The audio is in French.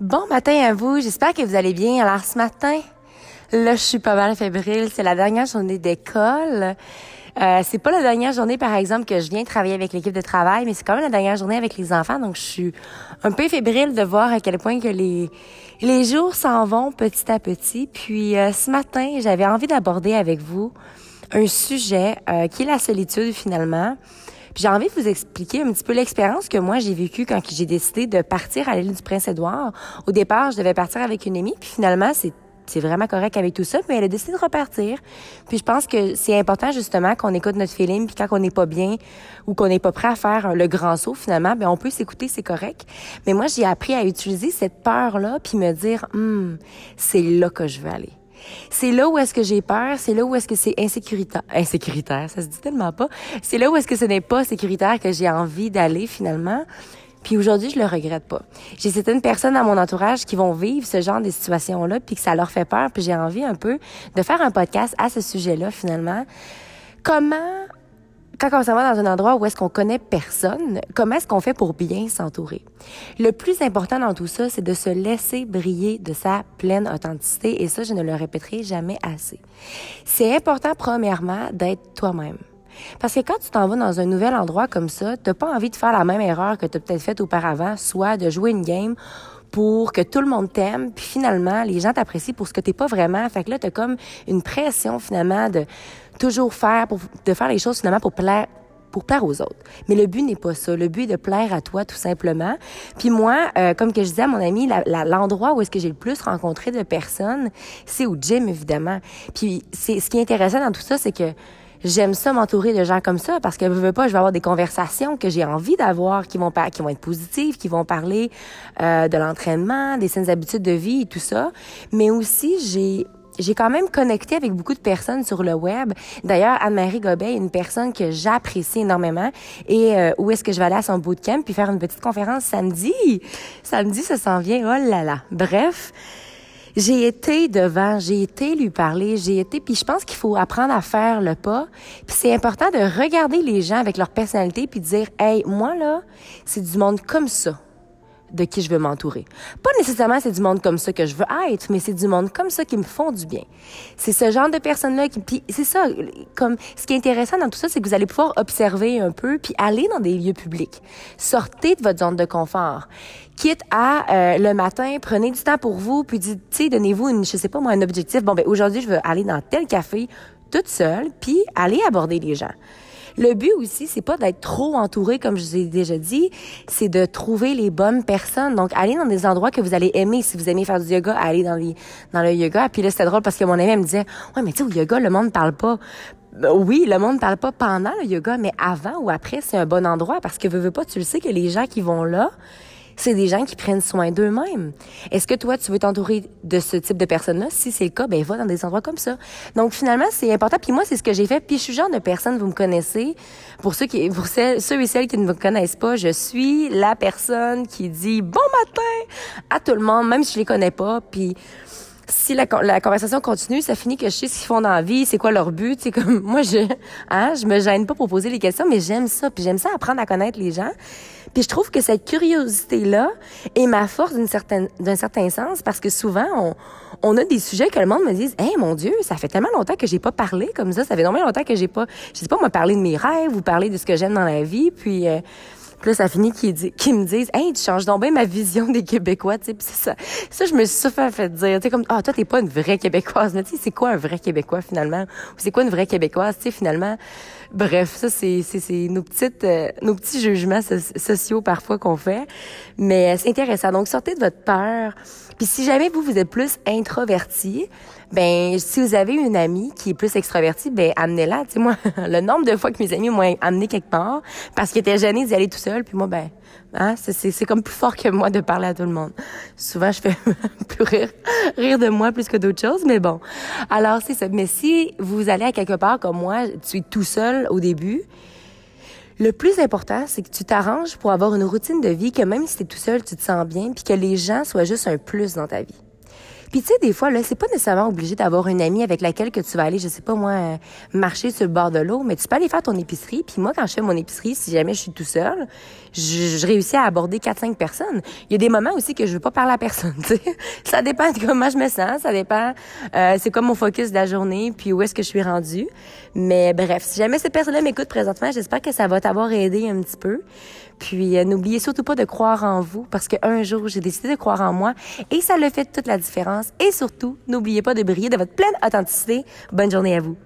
Bon matin à vous, j'espère que vous allez bien. Alors ce matin, là je suis pas mal fébrile, c'est la dernière journée d'école. Euh, c'est pas la dernière journée, par exemple, que je viens travailler avec l'équipe de travail, mais c'est quand même la dernière journée avec les enfants, donc je suis un peu fébrile de voir à quel point que les les jours s'en vont petit à petit. Puis euh, ce matin, j'avais envie d'aborder avec vous un sujet euh, qui est la solitude finalement. Puis j'ai envie de vous expliquer un petit peu l'expérience que moi j'ai vécue quand j'ai décidé de partir à l'île du Prince-Édouard. Au départ, je devais partir avec une amie, puis finalement, c'est c'est vraiment correct avec tout ça, mais elle a décidé de repartir. Puis je pense que c'est important justement qu'on écoute notre feeling, puis quand on n'est pas bien ou qu'on n'est pas prêt à faire le grand saut finalement, ben on peut s'écouter, c'est correct. Mais moi j'ai appris à utiliser cette peur là, puis me dire, hum, c'est là que je veux aller. C'est là où est-ce que j'ai peur, c'est là où est-ce que c'est insécuritaire. Insécuritaire, ça se dit tellement pas. C'est là où est-ce que ce n'est pas sécuritaire que j'ai envie d'aller finalement. Puis aujourd'hui, je le regrette pas. J'ai certaines personnes dans mon entourage qui vont vivre ce genre de situations-là, puis que ça leur fait peur, puis j'ai envie un peu de faire un podcast à ce sujet-là finalement. Comment quand on s'en va dans un endroit où est-ce qu'on connaît personne, comment est-ce qu'on fait pour bien s'entourer? Le plus important dans tout ça, c'est de se laisser briller de sa pleine authenticité et ça, je ne le répéterai jamais assez. C'est important, premièrement, d'être toi-même. Parce que quand tu t'en vas dans un nouvel endroit comme ça, t'as pas envie de faire la même erreur que tu as peut-être faite auparavant, soit de jouer une game pour que tout le monde t'aime, puis finalement, les gens t'apprécient pour ce que t'es pas vraiment. Fait que là, t'as comme une pression, finalement, de toujours faire, pour, de faire les choses, finalement, pour plaire pour plaire aux autres. Mais le but n'est pas ça. Le but est de plaire à toi, tout simplement. Puis moi, euh, comme que je disais à mon ami, l'endroit où est-ce que j'ai le plus rencontré de personnes, c'est au gym, évidemment. Puis c'est ce qui est intéressant dans tout ça, c'est que j'aime ça m'entourer de gens comme ça parce que je veux pas, je vais avoir des conversations que j'ai envie d'avoir qui vont qui vont être positives, qui vont parler euh, de l'entraînement, des saines habitudes de vie et tout ça. Mais aussi, j'ai j'ai quand même connecté avec beaucoup de personnes sur le web. D'ailleurs, Anne-Marie Gobet est une personne que j'apprécie énormément. Et euh, où est-ce que je vais aller à son bootcamp puis faire une petite conférence samedi? Samedi, ça s'en vient. Oh là là. Bref, j'ai été devant, j'ai été lui parler, j'ai été, puis je pense qu'il faut apprendre à faire le pas. Puis c'est important de regarder les gens avec leur personnalité puis de dire, hey, moi là, c'est du monde comme ça de qui je veux m'entourer. Pas nécessairement c'est du monde comme ça que je veux être, mais c'est du monde comme ça qui me font du bien. C'est ce genre de personnes-là qui, puis c'est ça, comme, ce qui est intéressant dans tout ça, c'est que vous allez pouvoir observer un peu, puis aller dans des lieux publics. Sortez de votre zone de confort. Quitte à, euh, le matin, prenez du temps pour vous, puis tu sais, donnez-vous une, je sais pas moi, un objectif. Bon, ben, aujourd'hui, je veux aller dans tel café toute seule, puis aller aborder les gens. Le but aussi, c'est pas d'être trop entouré, comme je vous ai déjà dit, c'est de trouver les bonnes personnes. Donc, aller dans des endroits que vous allez aimer. Si vous aimez faire du yoga, aller dans, les, dans le yoga. Puis là, c'était drôle parce que mon ami me disait, ouais, mais tu sais, au yoga, le monde parle pas. Ben oui, le monde parle pas pendant le yoga, mais avant ou après, c'est un bon endroit parce que veux, veux pas, tu le sais que les gens qui vont là, c'est des gens qui prennent soin d'eux-mêmes. Est-ce que toi, tu veux t'entourer de ce type de personnes-là? Si c'est le cas, ben va dans des endroits comme ça. Donc finalement, c'est important. Puis moi, c'est ce que j'ai fait. Puis je suis genre de personne, vous me connaissez. Pour ceux qui, pour ceux et celles qui ne me connaissent pas, je suis la personne qui dit bon matin à tout le monde, même si je les connais pas. Puis si la, la, conversation continue, ça finit que je sais ce qu'ils font dans la vie, c'est quoi leur but, c'est comme moi je hein, je me gêne pas pour poser les questions, mais j'aime ça, puis j'aime ça apprendre à connaître les gens. Puis je trouve que cette curiosité là est ma force d'une certaine d'un certain sens parce que souvent on on a des sujets que le monde me dise "Hey mon dieu, ça fait tellement longtemps que j'ai pas parlé comme ça, ça fait tellement longtemps que j'ai pas je sais pas moi parler de mes rêves ou parler de ce que j'aime dans la vie." Puis euh, puis là, ça finit qu'ils me disent, hey, tu changes donc bien ma vision des Québécois, tu sais. ça, ça, je me suis souvent fait dire, tu sais, comme, ah, toi, t'es pas une vraie Québécoise. Mais tu sais, c'est quoi un vrai Québécois finalement? Ou c'est quoi une vraie Québécoise, tu sais, finalement? Bref, ça, c'est nos petites, euh, nos petits jugements sociaux parfois qu'on fait. Mais euh, c'est intéressant. Donc, sortez de votre peur. Puis si jamais vous, vous êtes plus introverti, ben si vous avez une amie qui est plus extravertie, ben amenez-la. Tu sais moi, le nombre de fois que mes amis m'ont amené quelque part parce qu'ils étaient gênés d'y aller tout seul, puis moi ben hein, c'est comme plus fort que moi de parler à tout le monde. Souvent je fais plus rire rire de moi plus que d'autres choses, mais bon. Alors c'est ça. Mais si vous allez à quelque part comme moi, tu es tout seul au début. Le plus important, c'est que tu t'arranges pour avoir une routine de vie que même si tu es tout seul, tu te sens bien, puis que les gens soient juste un plus dans ta vie. Puis tu sais, des fois, là, c'est pas nécessairement obligé d'avoir une amie avec laquelle que tu vas aller, je sais pas moi, euh, marcher sur le bord de l'eau, mais tu peux aller faire ton épicerie. Puis moi, quand je fais mon épicerie, si jamais je suis tout seul, je, réussis à aborder 4-5 personnes. Il y a des moments aussi que je veux pas parler à personne, tu sais. Ça dépend de comment je me sens, ça dépend, euh, c'est quoi mon focus de la journée, puis où est-ce que je suis rendue. Mais bref, si jamais cette personne-là m'écoute présentement, j'espère que ça va t'avoir aidé un petit peu. Puis euh, n'oubliez surtout pas de croire en vous parce qu'un jour, j'ai décidé de croire en moi et ça le fait toute la différence. Et surtout, n'oubliez pas de briller de votre pleine authenticité. Bonne journée à vous.